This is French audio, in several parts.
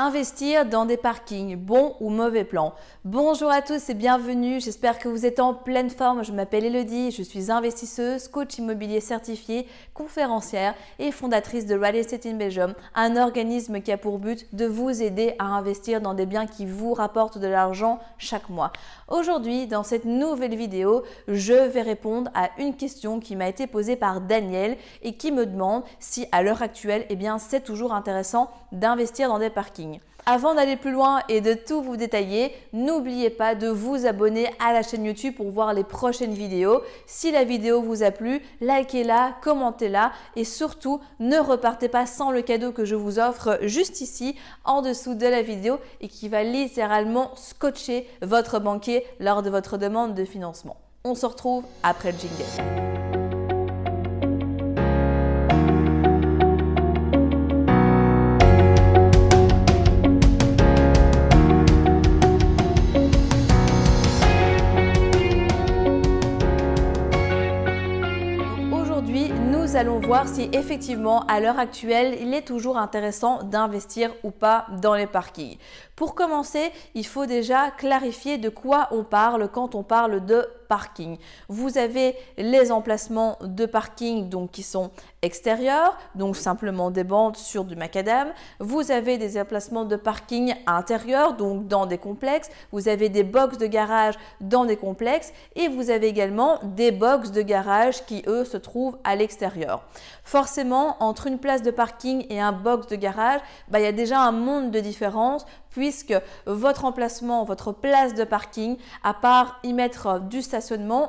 Investir dans des parkings, bon ou mauvais plan. Bonjour à tous et bienvenue, j'espère que vous êtes en pleine forme. Je m'appelle Elodie, je suis investisseuse, coach immobilier certifié, conférencière et fondatrice de Real Estate in Belgium, un organisme qui a pour but de vous aider à investir dans des biens qui vous rapportent de l'argent chaque mois. Aujourd'hui, dans cette nouvelle vidéo, je vais répondre à une question qui m'a été posée par Daniel et qui me demande si à l'heure actuelle, eh bien, c'est toujours intéressant d'investir dans des parkings. Avant d'aller plus loin et de tout vous détailler, n'oubliez pas de vous abonner à la chaîne YouTube pour voir les prochaines vidéos. Si la vidéo vous a plu, likez-la, commentez-la et surtout ne repartez pas sans le cadeau que je vous offre juste ici en dessous de la vidéo et qui va littéralement scotcher votre banquier lors de votre demande de financement. On se retrouve après le jingle. Allons voir si effectivement à l'heure actuelle il est toujours intéressant d'investir ou pas dans les parkings. Pour commencer, il faut déjà clarifier de quoi on parle quand on parle de parking. Vous avez les emplacements de parking donc qui sont extérieurs, donc simplement des bandes sur du macadam. Vous avez des emplacements de parking intérieurs, donc dans des complexes. Vous avez des box de garage dans des complexes et vous avez également des box de garage qui eux se trouvent à l'extérieur. Forcément, entre une place de parking et un box de garage, bah, il y a déjà un monde de différence puisque votre emplacement, votre place de parking, à part y mettre du stationnement,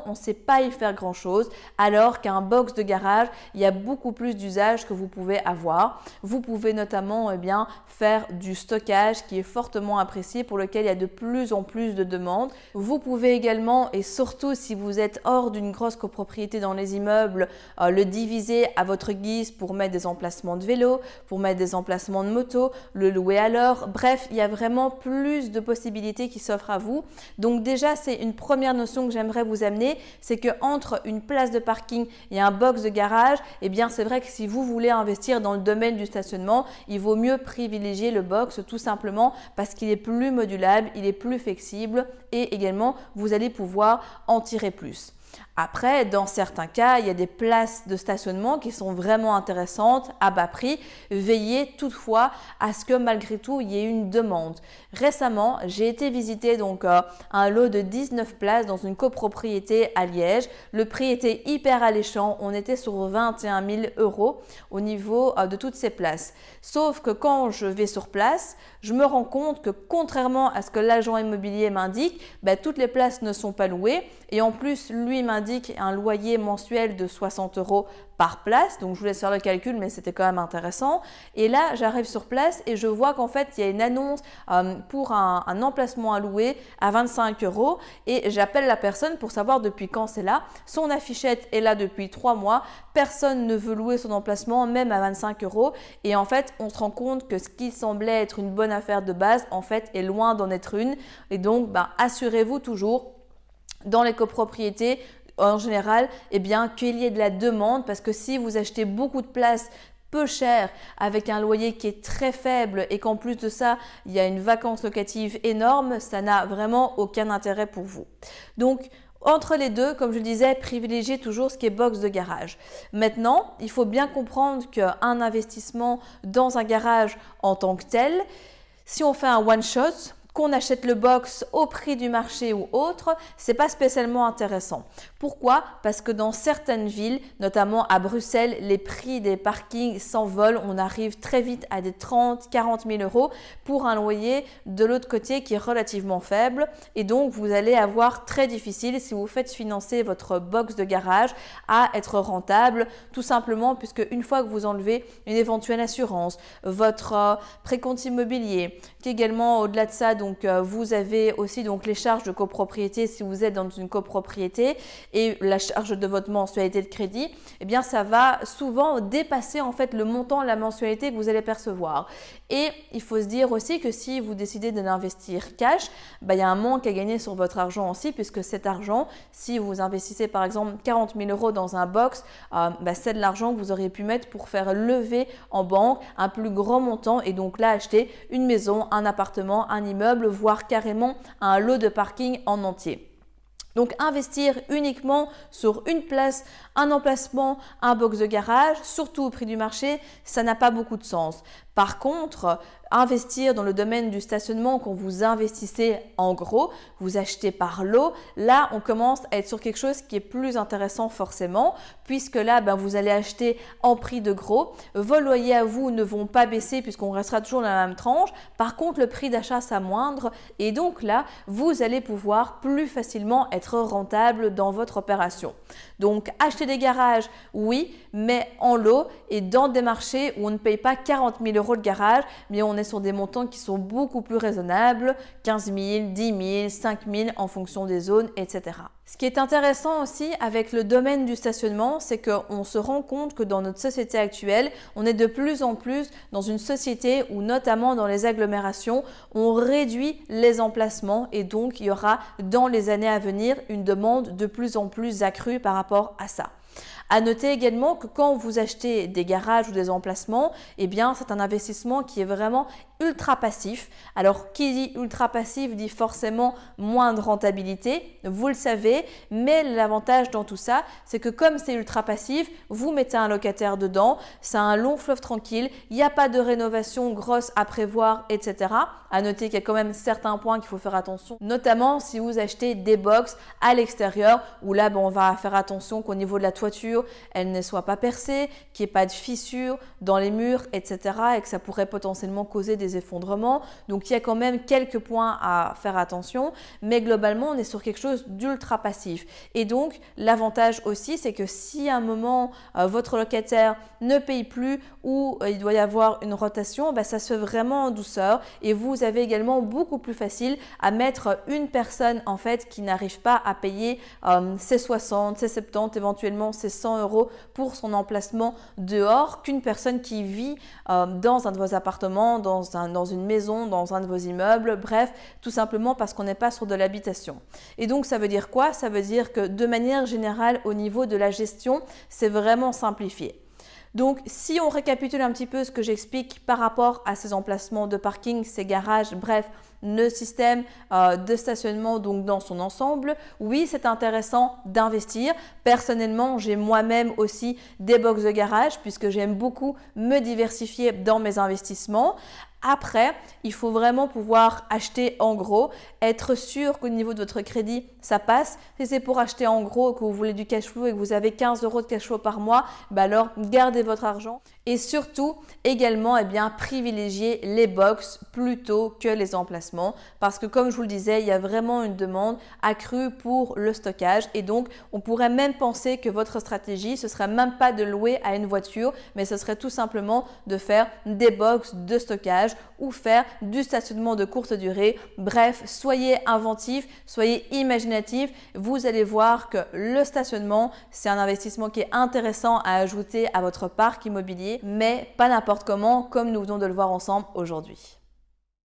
on ne sait pas y faire grand-chose, alors qu'un box de garage, il y a beaucoup plus d'usages que vous pouvez avoir. Vous pouvez notamment eh bien, faire du stockage qui est fortement apprécié, pour lequel il y a de plus en plus de demandes. Vous pouvez également, et surtout si vous êtes hors d'une grosse copropriété dans les immeubles, euh, le diviser à votre guise pour mettre des emplacements de vélo, pour mettre des emplacements de moto, le louer à l'heure. Bref, il y a vraiment plus de possibilités qui s'offrent à vous. Donc déjà, c'est une première notion que j'aimerais vous amener, c'est que entre une place de parking et un box de garage, eh bien c'est vrai que si vous voulez investir dans le domaine du stationnement, il vaut mieux privilégier le box tout simplement parce qu'il est plus modulable, il est plus flexible et également vous allez pouvoir en tirer plus. Après, dans certains cas, il y a des places de stationnement qui sont vraiment intéressantes à bas prix. Veillez toutefois à ce que malgré tout, il y ait une demande. Récemment, j'ai été visiter donc euh, un lot de 19 places dans une copropriété à Liège. Le prix était hyper alléchant. On était sur 21 000 euros au niveau euh, de toutes ces places. Sauf que quand je vais sur place, je me rends compte que contrairement à ce que l'agent immobilier m'indique, ben, toutes les places ne sont pas louées. Et en plus, lui m'indique un loyer mensuel de 60 euros par place. Donc je vous laisse faire le calcul, mais c'était quand même intéressant. Et là, j'arrive sur place et je vois qu'en fait, il y a une annonce euh, pour un, emplacement à louer à 25 euros. Et j'appelle la personne pour savoir depuis quand c'est là. Son affichette est là depuis trois mois. Personne ne veut louer son emplacement, même à 25 euros. Et en fait, on se rend compte que ce qui semblait être une bonne affaire de base, en fait, est loin d'en être une. Et donc, ben, assurez-vous toujours dans les copropriétés en général, eh bien, qu'il y ait de la demande parce que si vous achetez beaucoup de places peu cher avec un loyer qui est très faible et qu'en plus de ça, il y a une vacance locative énorme, ça n'a vraiment aucun intérêt pour vous. Donc, entre les deux, comme je le disais, privilégiez toujours ce qui est box de garage. Maintenant, il faut bien comprendre qu'un investissement dans un garage en tant que tel, si on fait un one shot, qu'on achète le box au prix du marché ou autre, c'est pas spécialement intéressant. Pourquoi? Parce que dans certaines villes, notamment à Bruxelles, les prix des parkings s'envolent. On arrive très vite à des 30, 40 000 euros pour un loyer de l'autre côté qui est relativement faible. Et donc, vous allez avoir très difficile si vous faites financer votre box de garage à être rentable, tout simplement puisque une fois que vous enlevez une éventuelle assurance, votre euh, précompte immobilier, également au-delà de ça, donc euh, vous avez aussi donc les charges de copropriété si vous êtes dans une copropriété et la charge de votre mensualité de crédit, eh bien ça va souvent dépasser en fait le montant, la mensualité que vous allez percevoir. Et il faut se dire aussi que si vous décidez de l'investir cash, bah, il y a un manque à gagner sur votre argent aussi, puisque cet argent, si vous investissez par exemple 40 000 euros dans un box, euh, bah, c'est de l'argent que vous auriez pu mettre pour faire lever en banque un plus grand montant et donc là acheter une maison, un appartement, un immeuble, voire carrément un lot de parking en entier. Donc investir uniquement sur une place, un emplacement, un box de garage, surtout au prix du marché, ça n'a pas beaucoup de sens. Par contre, investir dans le domaine du stationnement quand vous investissez en gros, vous achetez par lot, là on commence à être sur quelque chose qui est plus intéressant forcément, puisque là ben, vous allez acheter en prix de gros, vos loyers à vous ne vont pas baisser puisqu'on restera toujours dans la même tranche, par contre le prix d'achat s'amoindre et donc là vous allez pouvoir plus facilement être rentable dans votre opération. Donc acheter des garages, oui, mais en lot et dans des marchés où on ne paye pas 40 000 euros de garage, mais on est sur des montants qui sont beaucoup plus raisonnables, 15 000, 10 000, 5 000 en fonction des zones, etc. Ce qui est intéressant aussi avec le domaine du stationnement, c'est qu'on se rend compte que dans notre société actuelle, on est de plus en plus dans une société où notamment dans les agglomérations, on réduit les emplacements et donc il y aura dans les années à venir une demande de plus en plus accrue par rapport à ça. À noter également que quand vous achetez des garages ou des emplacements, eh bien, c'est un investissement qui est vraiment ultra passif. Alors, qui dit ultra passif dit forcément moins de rentabilité, vous le savez, mais l'avantage dans tout ça, c'est que comme c'est ultra passif, vous mettez un locataire dedans, c'est un long fleuve tranquille, il n'y a pas de rénovation grosse à prévoir, etc. À noter qu'il y a quand même certains points qu'il faut faire attention, notamment si vous achetez des box à l'extérieur, où là, on va faire attention qu'au niveau de la toiture, elle ne soit pas percée, qu'il n'y ait pas de fissures dans les murs, etc. et que ça pourrait potentiellement causer des effondrements. Donc il y a quand même quelques points à faire attention, mais globalement on est sur quelque chose d'ultra passif. Et donc l'avantage aussi c'est que si à un moment euh, votre locataire ne paye plus ou euh, il doit y avoir une rotation, bah, ça se fait vraiment en douceur et vous avez également beaucoup plus facile à mettre une personne en fait qui n'arrive pas à payer euh, ses 60, ses 70, éventuellement ses 100 euros pour son emplacement dehors qu'une personne qui vit dans un de vos appartements, dans dans une maison, dans un de vos immeubles, bref, tout simplement parce qu'on n'est pas sur de l'habitation. Et donc ça veut dire quoi? Ça veut dire que de manière générale, au niveau de la gestion, c'est vraiment simplifié. Donc, si on récapitule un petit peu ce que j'explique par rapport à ces emplacements de parking, ces garages, bref, le système euh, de stationnement donc dans son ensemble, oui, c'est intéressant d'investir. Personnellement, j'ai moi-même aussi des box de garage puisque j'aime beaucoup me diversifier dans mes investissements. Après, il faut vraiment pouvoir acheter en gros, être sûr qu'au niveau de votre crédit, ça passe. Si c'est pour acheter en gros, que vous voulez du cash flow et que vous avez 15 euros de cash flow par mois, bah alors gardez votre argent. Et surtout, également, eh bien, privilégier les box plutôt que les emplacements. Parce que comme je vous le disais, il y a vraiment une demande accrue pour le stockage. Et donc, on pourrait même penser que votre stratégie, ce serait même pas de louer à une voiture, mais ce serait tout simplement de faire des box de stockage ou faire du stationnement de courte durée. Bref, soyez inventif, soyez imaginatif. Vous allez voir que le stationnement, c'est un investissement qui est intéressant à ajouter à votre parc immobilier, mais pas n'importe comment, comme nous venons de le voir ensemble aujourd'hui.